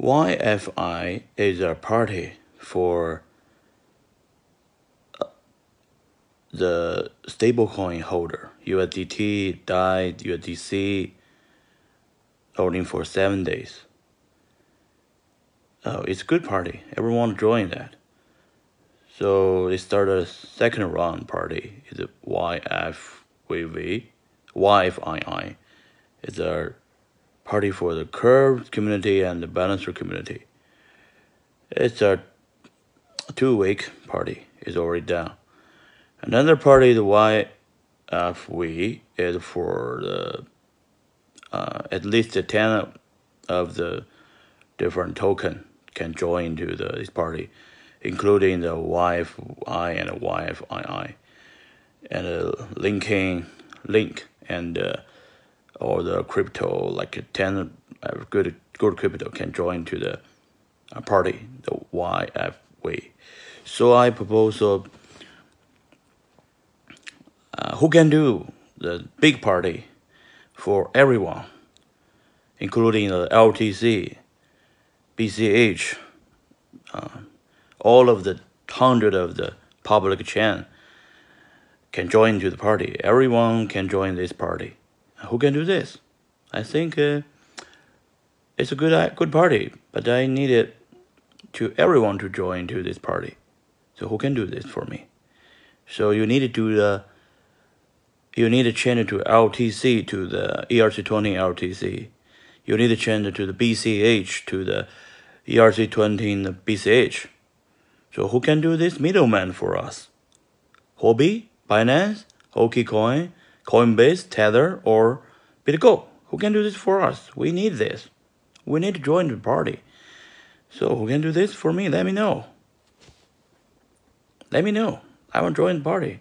YFI is a party for uh, the stablecoin holder USDT, DAI, USDC, holding for seven days. Oh, it's a good party. Everyone join that. So they start a second round party. It's a YFII. It's a party for the curved community and the balancer community. It's a two week party is already done. Another party, the YFV, is for the uh, at least the 10 of the different token can join to the, this party, including the YFI and the YFII, and the linking link and uh, or the crypto like 10 uh, good good crypto can join to the uh, party the YFV. So I propose uh, uh, who can do the big party for everyone, including the LTC, BCH, uh, all of the hundred of the public chain can join to the party. Everyone can join this party. Who can do this? I think uh, it's a good uh, good party, but I needed to everyone to join to this party. So who can do this for me? So you need to do the you need to change it to LTC to the ERC20 LTC. You need to change it to the BCH to the ERC20 the BCH. So who can do this middleman for us? Huobi, Binance, OKCoin, Coinbase, Tether, or BitGo. Who can do this for us? We need this. We need to join the party. So who can do this for me? Let me know. Let me know. I want to join the party.